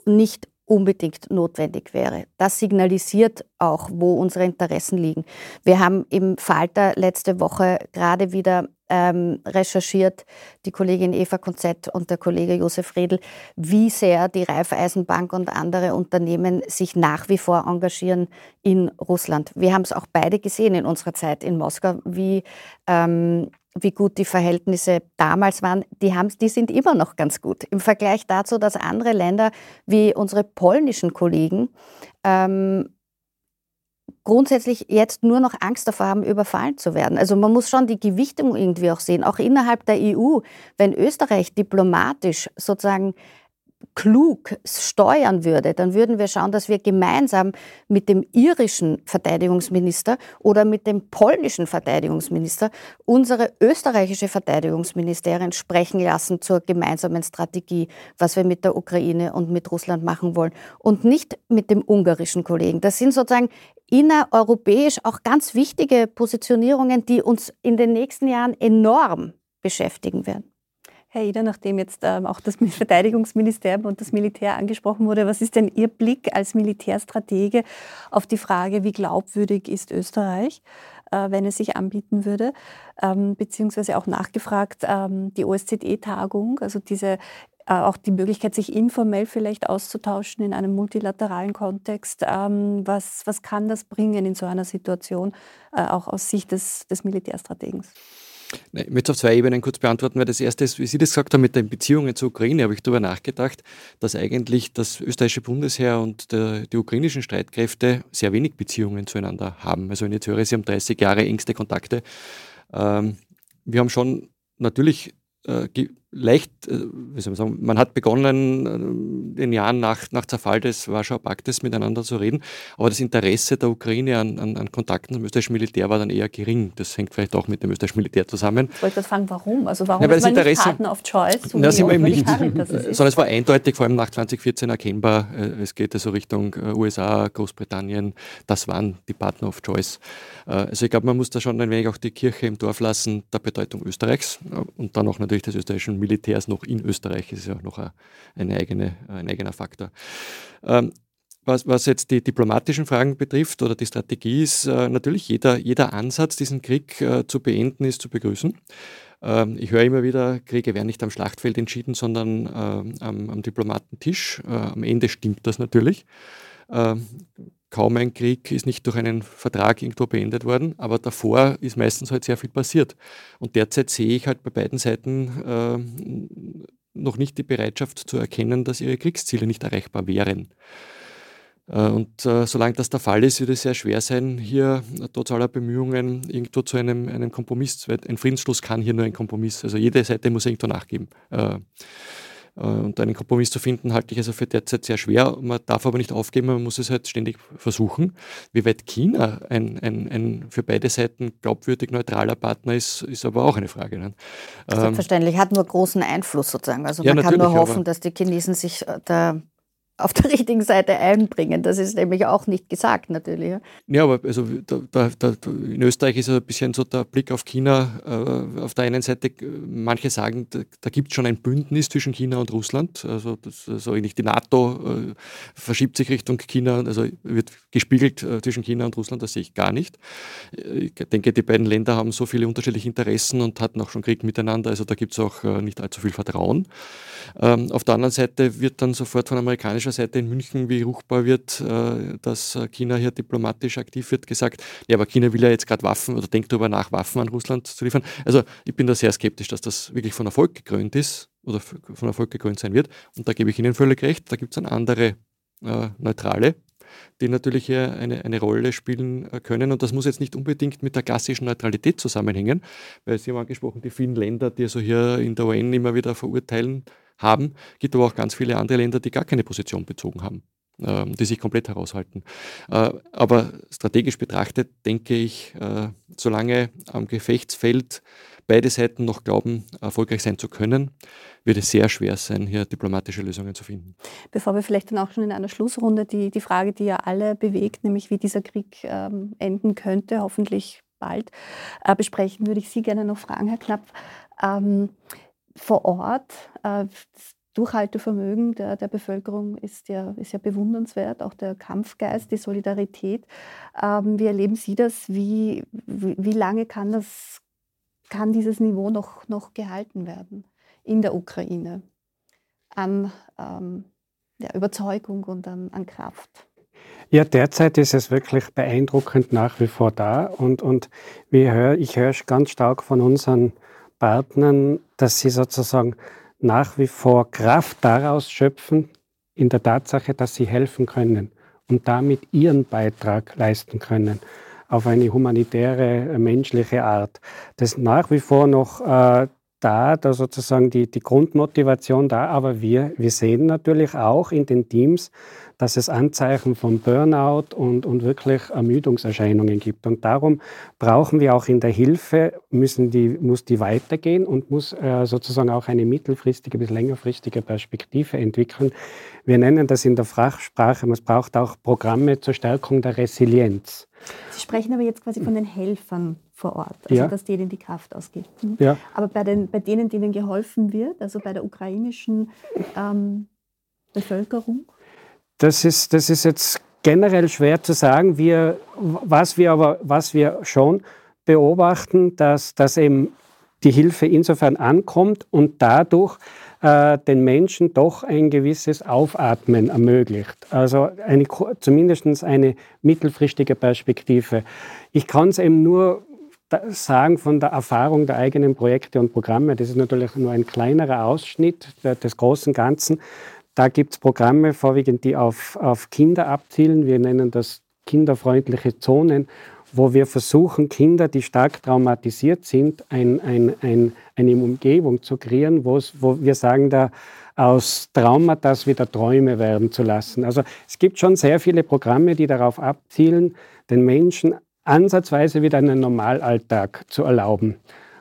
nicht unbedingt notwendig wäre. Das signalisiert auch, wo unsere Interessen liegen. Wir haben im Falter letzte Woche gerade wieder ähm, recherchiert, die Kollegin Eva Konzett und der Kollege Josef Redl, wie sehr die Raiffeisenbank und andere Unternehmen sich nach wie vor engagieren in Russland. Wir haben es auch beide gesehen in unserer Zeit in Moskau, wie ähm, wie gut die Verhältnisse damals waren, die, haben, die sind immer noch ganz gut. Im Vergleich dazu, dass andere Länder wie unsere polnischen Kollegen ähm, grundsätzlich jetzt nur noch Angst davor haben, überfallen zu werden. Also man muss schon die Gewichtung irgendwie auch sehen, auch innerhalb der EU. Wenn Österreich diplomatisch sozusagen klug steuern würde, dann würden wir schauen, dass wir gemeinsam mit dem irischen Verteidigungsminister oder mit dem polnischen Verteidigungsminister unsere österreichische Verteidigungsministerin sprechen lassen zur gemeinsamen Strategie, was wir mit der Ukraine und mit Russland machen wollen und nicht mit dem ungarischen Kollegen. Das sind sozusagen innereuropäisch auch ganz wichtige Positionierungen, die uns in den nächsten Jahren enorm beschäftigen werden. Herr Eder, nachdem jetzt ähm, auch das Verteidigungsministerium und das Militär angesprochen wurde, was ist denn Ihr Blick als Militärstratege auf die Frage, wie glaubwürdig ist Österreich, äh, wenn es sich anbieten würde? Ähm, beziehungsweise auch nachgefragt, ähm, die OSZE-Tagung, also diese äh, auch die Möglichkeit, sich informell vielleicht auszutauschen in einem multilateralen Kontext. Was, was kann das bringen in so einer Situation, äh, auch aus Sicht des, des Militärstrategens? Ich möchte auf zwei Ebenen kurz beantworten, weil das erste ist, wie Sie das gesagt haben, mit den Beziehungen zur Ukraine, habe ich darüber nachgedacht, dass eigentlich das österreichische Bundesheer und der, die ukrainischen Streitkräfte sehr wenig Beziehungen zueinander haben. Also wenn ich jetzt höre, Sie haben 30 Jahre engste Kontakte. Ähm, wir haben schon natürlich äh, leicht, äh, wie soll man sagen, man hat begonnen, in äh, den Jahren nach, nach Zerfall des Warschauer Paktes miteinander zu reden, aber das Interesse der Ukraine an, an, an Kontakten zum österreichischen Militär war dann eher gering. Das hängt vielleicht auch mit dem österreichischen Militär zusammen. Ich wollte fragen, warum? Also warum ja, ist man Interesse, nicht Partner of Choice? So na, sind wir eben nicht, sondern es war eindeutig, vor allem nach 2014 erkennbar, es geht also Richtung USA, Großbritannien, das waren die Partner of Choice. Also ich glaube, man muss da schon ein wenig auch die Kirche im Dorf lassen, der Bedeutung Österreichs und dann auch natürlich des österreichischen Militärs noch in Österreich, das ist ja auch noch ein, eigene, ein eigener Faktor. Ähm, was, was, jetzt die diplomatischen Fragen betrifft oder die Strategie ist, äh, natürlich jeder, jeder Ansatz, diesen Krieg äh, zu beenden, ist zu begrüßen. Ähm, ich höre immer wieder, Kriege werden nicht am Schlachtfeld entschieden, sondern äh, am, am, Diplomatentisch. Äh, am Ende stimmt das natürlich. Kaum ein Krieg ist nicht durch einen Vertrag irgendwo beendet worden, aber davor ist meistens halt sehr viel passiert. Und derzeit sehe ich halt bei beiden Seiten äh, noch nicht die Bereitschaft zu erkennen, dass ihre Kriegsziele nicht erreichbar wären. Äh, und äh, solange das der Fall ist, wird es sehr schwer sein, hier äh, trotz aller Bemühungen irgendwo zu einem, einem Kompromiss, ein Friedensschluss kann hier nur ein Kompromiss. Also jede Seite muss irgendwo nachgeben. Äh, und einen Kompromiss zu finden, halte ich also für derzeit sehr schwer. Man darf aber nicht aufgeben, man muss es halt ständig versuchen. Wie weit China ein, ein, ein für beide Seiten glaubwürdig neutraler Partner ist, ist aber auch eine Frage. Ne? Selbstverständlich, hat nur großen Einfluss sozusagen. Also man ja, kann nur hoffen, dass die Chinesen sich äh, da auf der *laughs* richtigen Seite einbringen. Das ist nämlich auch nicht gesagt, natürlich. Ja, aber also da, da, in Österreich ist ein bisschen so der Blick auf China. Äh, auf der einen Seite, manche sagen, da, da gibt es schon ein Bündnis zwischen China und Russland. Also, das, also nicht die NATO äh, verschiebt sich Richtung China, also wird gespiegelt äh, zwischen China und Russland, das sehe ich gar nicht. Ich denke, die beiden Länder haben so viele unterschiedliche Interessen und hatten auch schon Krieg miteinander, also da gibt es auch äh, nicht allzu viel Vertrauen. Ähm, auf der anderen Seite wird dann sofort von amerikanischer Seite in München, wie ruchbar wird, äh, dass China hier diplomatisch aktiv wird, gesagt, ja, aber China will ja jetzt gerade Waffen oder denkt darüber nach, Waffen an Russland zu liefern. Also ich bin da sehr skeptisch, dass das wirklich von Erfolg gekrönt ist oder von Erfolg gekrönt sein wird. Und da gebe ich Ihnen völlig recht, da gibt es dann andere äh, neutrale die natürlich hier eine, eine Rolle spielen äh, können. Und das muss jetzt nicht unbedingt mit der klassischen Neutralität zusammenhängen, weil Sie haben angesprochen, die vielen Länder, die also hier in der UN immer wieder verurteilen, haben. Gibt aber auch ganz viele andere Länder, die gar keine Position bezogen haben, äh, die sich komplett heraushalten. Äh, aber strategisch betrachtet denke ich, äh, solange am Gefechtsfeld beide Seiten noch glauben, erfolgreich sein zu können, wird es sehr schwer sein, hier diplomatische Lösungen zu finden. Bevor wir vielleicht dann auch schon in einer Schlussrunde die, die Frage, die ja alle bewegt, nämlich wie dieser Krieg ähm, enden könnte, hoffentlich bald, äh, besprechen, würde ich Sie gerne noch fragen, Herr Knapp. Ähm, vor Ort. Äh, das Durchhaltevermögen der, der Bevölkerung ist ja, ist ja bewundernswert, auch der Kampfgeist, die Solidarität. Ähm, wie erleben Sie das? Wie, wie, wie lange kann, das, kann dieses Niveau noch, noch gehalten werden in der Ukraine an ähm, ja, Überzeugung und an, an Kraft? Ja, derzeit ist es wirklich beeindruckend nach wie vor da. Und, und hör, ich höre ganz stark von unseren Partnern, dass sie sozusagen nach wie vor Kraft daraus schöpfen, in der Tatsache, dass sie helfen können und damit ihren Beitrag leisten können auf eine humanitäre, äh, menschliche Art. Das ist nach wie vor noch äh, da, da sozusagen die, die Grundmotivation da, aber wir, wir sehen natürlich auch in den Teams, dass es Anzeichen von Burnout und, und wirklich Ermüdungserscheinungen gibt. Und darum brauchen wir auch in der Hilfe, müssen die, muss die weitergehen und muss äh, sozusagen auch eine mittelfristige bis längerfristige Perspektive entwickeln. Wir nennen das in der Fachsprache, es braucht auch Programme zur Stärkung der Resilienz. Sie sprechen aber jetzt quasi von den Helfern vor Ort, also ja. dass denen die Kraft ausgeht. Mhm. Ja. Aber bei, den, bei denen, denen geholfen wird, also bei der ukrainischen ähm, Bevölkerung? Das ist, das ist jetzt generell schwer zu sagen. Wir, was wir aber was wir schon beobachten, dass, dass eben die Hilfe insofern ankommt und dadurch äh, den Menschen doch ein gewisses Aufatmen ermöglicht. Also eine, zumindest eine mittelfristige Perspektive. Ich kann es eben nur sagen von der Erfahrung der eigenen Projekte und Programme. Das ist natürlich nur ein kleinerer Ausschnitt des großen Ganzen. Da gibt es Programme vorwiegend, die auf, auf Kinder abzielen. Wir nennen das kinderfreundliche Zonen, wo wir versuchen, Kinder, die stark traumatisiert sind, ein, ein, ein, eine Umgebung zu kreieren, wo wir sagen, da aus Traumata wieder Träume werden zu lassen. Also es gibt schon sehr viele Programme, die darauf abzielen, den Menschen ansatzweise wieder einen Normalalltag zu erlauben.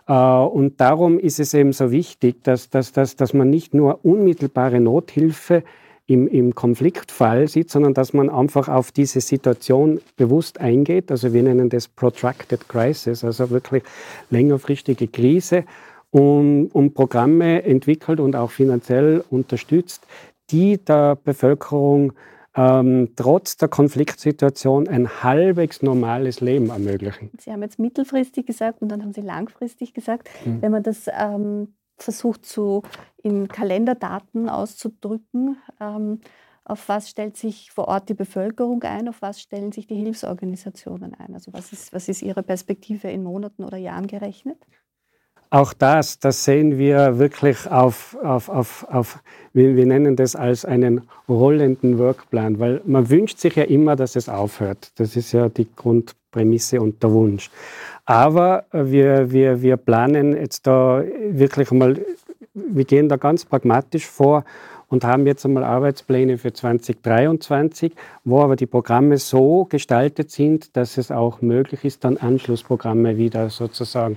Äh, und darum ist es eben so wichtig, dass, dass, dass, dass man nicht nur unmittelbare Nothilfe im, im Konfliktfall sieht, sondern dass man einfach auf diese Situation bewusst eingeht. Also wir nennen das Protracted Crisis, also wirklich längerfristige Krise und, und Programme entwickelt und auch finanziell unterstützt, die der Bevölkerung ähm, trotz der Konfliktsituation ein halbwegs normales Leben ermöglichen. Sie haben jetzt mittelfristig gesagt und dann haben Sie langfristig gesagt. Mhm. Wenn man das ähm, versucht, so in Kalenderdaten auszudrücken, ähm, auf was stellt sich vor Ort die Bevölkerung ein, auf was stellen sich die Hilfsorganisationen ein? Also was ist, was ist Ihre Perspektive in Monaten oder Jahren gerechnet? Auch das, das sehen wir wirklich auf, auf, auf, auf wir, wir, nennen das als einen rollenden Workplan, weil man wünscht sich ja immer, dass es aufhört. Das ist ja die Grundprämisse und der Wunsch. Aber wir, wir, wir planen jetzt da wirklich mal, wir gehen da ganz pragmatisch vor und haben jetzt einmal Arbeitspläne für 2023, wo aber die Programme so gestaltet sind, dass es auch möglich ist, dann Anschlussprogramme wieder sozusagen.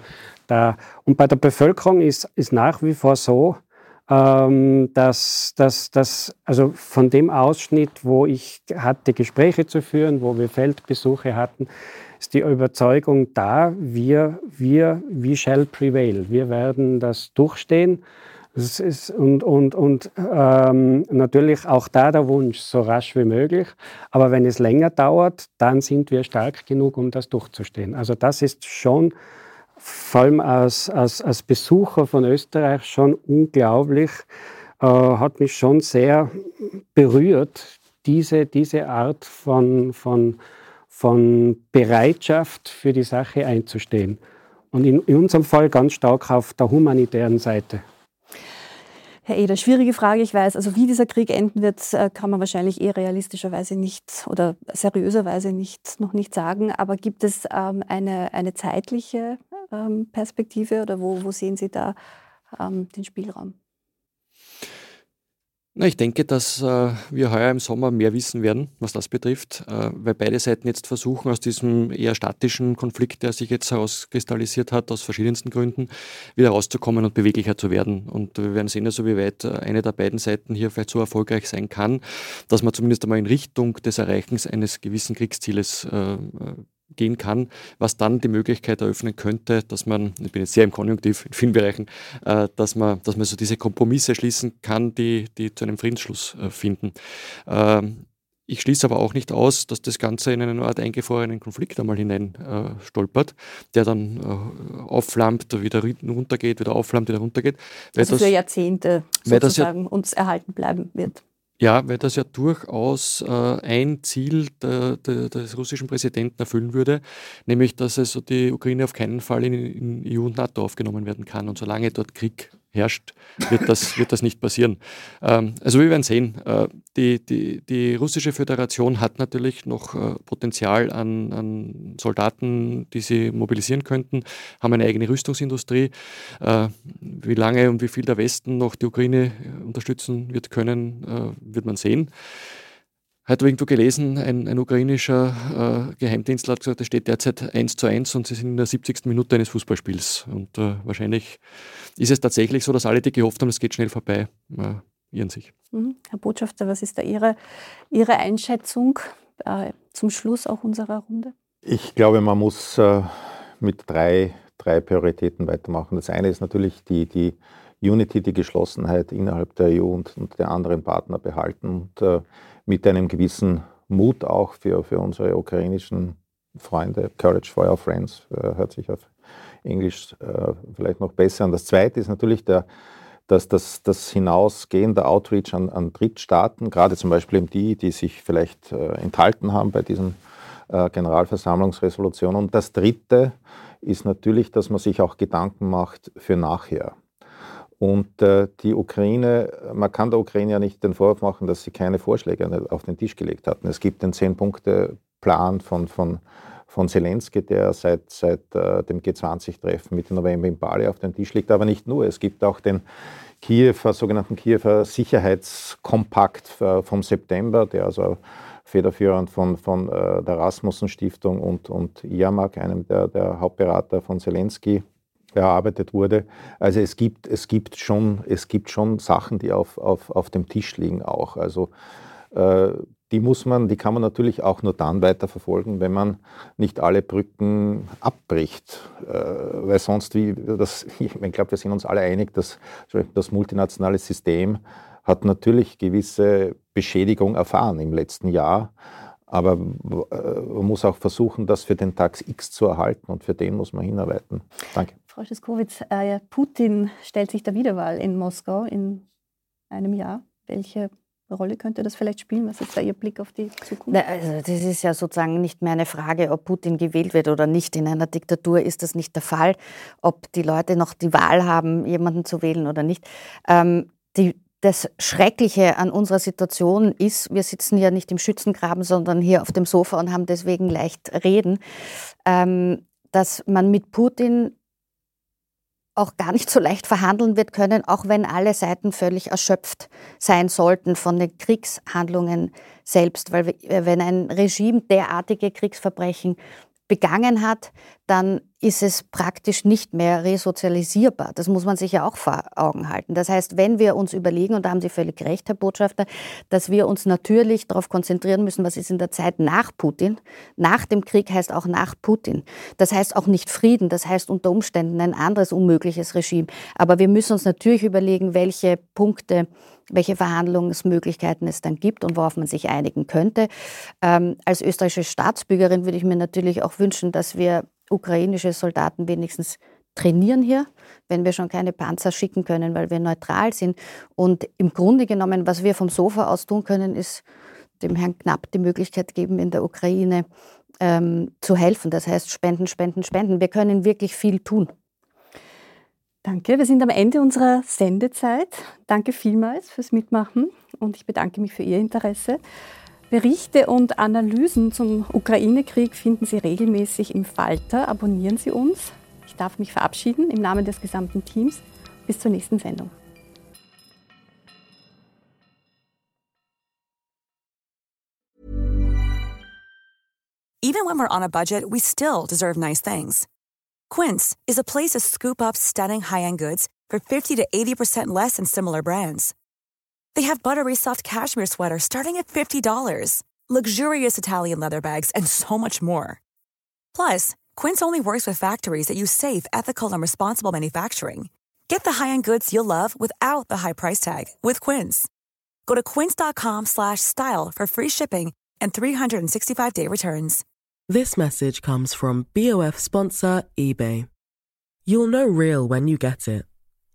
Und bei der Bevölkerung ist, ist nach wie vor so, ähm, dass, dass, dass, also von dem Ausschnitt, wo ich hatte, Gespräche zu führen, wo wir Feldbesuche hatten, ist die Überzeugung da, wir, wir, we shall prevail. Wir werden das durchstehen. Das ist, und und, und ähm, natürlich auch da der Wunsch, so rasch wie möglich. Aber wenn es länger dauert, dann sind wir stark genug, um das durchzustehen. Also das ist schon vor allem als, als, als Besucher von Österreich schon unglaublich, äh, hat mich schon sehr berührt, diese, diese Art von, von, von Bereitschaft für die Sache einzustehen. Und in, in unserem Fall ganz stark auf der humanitären Seite. Herr Eder, schwierige Frage, ich weiß. Also wie dieser Krieg enden wird, äh, kann man wahrscheinlich eh realistischerweise nicht oder seriöserweise nicht, noch nicht sagen. Aber gibt es ähm, eine, eine zeitliche ähm, Perspektive oder wo, wo sehen Sie da ähm, den Spielraum? Na, ich denke, dass äh, wir heuer im Sommer mehr wissen werden, was das betrifft, äh, weil beide Seiten jetzt versuchen, aus diesem eher statischen Konflikt, der sich jetzt herauskristallisiert hat, aus verschiedensten Gründen, wieder rauszukommen und beweglicher zu werden. Und wir werden sehen, also wie weit äh, eine der beiden Seiten hier vielleicht so erfolgreich sein kann, dass man zumindest einmal in Richtung des Erreichens eines gewissen Kriegszieles äh, gehen kann, was dann die Möglichkeit eröffnen könnte, dass man, ich bin jetzt sehr im Konjunktiv in vielen Bereichen, äh, dass, man, dass man so diese Kompromisse schließen kann, die, die zu einem Friedensschluss äh, finden. Ähm, ich schließe aber auch nicht aus, dass das Ganze in eine Art eingefrorenen Konflikt einmal hinein äh, stolpert, der dann äh, aufflammt, wieder runtergeht, wieder aufflammt, wieder runtergeht. Also das, für Jahrzehnte sozusagen ja, uns erhalten bleiben wird. Ja, weil das ja durchaus äh, ein Ziel der, der, des russischen Präsidenten erfüllen würde, nämlich dass also die Ukraine auf keinen Fall in, in EU und NATO aufgenommen werden kann. Und solange dort Krieg herrscht, wird das, wird das nicht passieren. Ähm, also wir werden sehen. Äh, die, die, die russische Föderation hat natürlich noch äh, Potenzial an, an Soldaten, die sie mobilisieren könnten, haben eine eigene Rüstungsindustrie. Äh, wie lange und wie viel der Westen noch die Ukraine unterstützen wird können, äh, wird man sehen. Hat irgendwo gelesen, ein, ein ukrainischer äh, Geheimdienstler hat gesagt, es steht derzeit 1 zu 1 und sie sind in der 70. Minute eines Fußballspiels. Und äh, wahrscheinlich ist es tatsächlich so, dass alle, die gehofft haben, es geht schnell vorbei, äh, irren sich. Mhm. Herr Botschafter, was ist da Ihre, Ihre Einschätzung äh, zum Schluss auch unserer Runde? Ich glaube, man muss äh, mit drei, drei Prioritäten weitermachen. Das eine ist natürlich die, die Unity, die Geschlossenheit innerhalb der EU und, und der anderen Partner behalten und äh, mit einem gewissen Mut auch für, für unsere ukrainischen Freunde. Courage for our friends äh, hört sich auf Englisch äh, vielleicht noch besser an. Das zweite ist natürlich der, dass das, das Hinausgehen der Outreach an, an Drittstaaten, gerade zum Beispiel eben die, die sich vielleicht äh, enthalten haben bei diesen äh, Generalversammlungsresolutionen. Und das dritte ist natürlich, dass man sich auch Gedanken macht für nachher. Und äh, die Ukraine, man kann der Ukraine ja nicht den Vorwurf machen, dass sie keine Vorschläge auf den Tisch gelegt hatten. Es gibt den Zehn-Punkte-Plan von, von, von Zelensky, der seit, seit äh, dem G20-Treffen Mitte November in Bali auf den Tisch liegt, aber nicht nur. Es gibt auch den Kiewer, sogenannten Kiewer Sicherheitskompakt vom September, der also federführend von, von äh, der Rasmussen Stiftung und, und IAMAG, einem der, der Hauptberater von Zelensky, erarbeitet wurde. Also es gibt, es gibt, schon, es gibt schon Sachen, die auf, auf, auf dem Tisch liegen auch. Also äh, die muss man, die kann man natürlich auch nur dann weiterverfolgen, wenn man nicht alle Brücken abbricht. Äh, weil sonst, wie das, *laughs* ich glaube, wir sind uns alle einig, dass das multinationale System hat natürlich gewisse Beschädigung erfahren im letzten Jahr. Aber äh, man muss auch versuchen, das für den Tag X zu erhalten und für den muss man hinarbeiten. Danke. Frau Szyskowitz, äh, Putin stellt sich der Wiederwahl in Moskau in einem Jahr. Welche Rolle könnte das vielleicht spielen? Was ist da Ihr Blick auf die Zukunft? Na, also das ist ja sozusagen nicht mehr eine Frage, ob Putin gewählt wird oder nicht. In einer Diktatur ist das nicht der Fall, ob die Leute noch die Wahl haben, jemanden zu wählen oder nicht. Ähm, die, das Schreckliche an unserer Situation ist, wir sitzen ja nicht im Schützengraben, sondern hier auf dem Sofa und haben deswegen leicht reden, ähm, dass man mit Putin auch gar nicht so leicht verhandeln wird können, auch wenn alle Seiten völlig erschöpft sein sollten von den Kriegshandlungen selbst. Weil wenn ein Regime derartige Kriegsverbrechen begangen hat, dann ist es praktisch nicht mehr resozialisierbar. Das muss man sich ja auch vor Augen halten. Das heißt, wenn wir uns überlegen, und da haben Sie völlig recht, Herr Botschafter, dass wir uns natürlich darauf konzentrieren müssen, was ist in der Zeit nach Putin. Nach dem Krieg heißt auch nach Putin. Das heißt auch nicht Frieden, das heißt unter Umständen ein anderes unmögliches Regime. Aber wir müssen uns natürlich überlegen, welche Punkte welche Verhandlungsmöglichkeiten es dann gibt und worauf man sich einigen könnte. Ähm, als österreichische Staatsbürgerin würde ich mir natürlich auch wünschen, dass wir ukrainische Soldaten wenigstens trainieren hier, wenn wir schon keine Panzer schicken können, weil wir neutral sind. Und im Grunde genommen, was wir vom Sofa aus tun können, ist dem Herrn Knapp die Möglichkeit geben, in der Ukraine ähm, zu helfen. Das heißt, spenden, spenden, spenden. Wir können wirklich viel tun. Danke, wir sind am Ende unserer Sendezeit. Danke vielmals fürs Mitmachen und ich bedanke mich für Ihr Interesse. Berichte und Analysen zum Ukraine-Krieg finden Sie regelmäßig im Falter. Abonnieren Sie uns. Ich darf mich verabschieden im Namen des gesamten Teams. Bis zur nächsten Sendung. Even when we're on a budget, we still deserve nice things. Quince is a place to scoop up stunning high-end goods for 50 to 80% less than similar brands. They have buttery soft cashmere sweaters starting at $50, luxurious Italian leather bags, and so much more. Plus, Quince only works with factories that use safe, ethical, and responsible manufacturing. Get the high-end goods you'll love without the high price tag with Quince. Go to quince.com/style for free shipping and 365-day returns. This message comes from BOF sponsor eBay. You'll know real when you get it.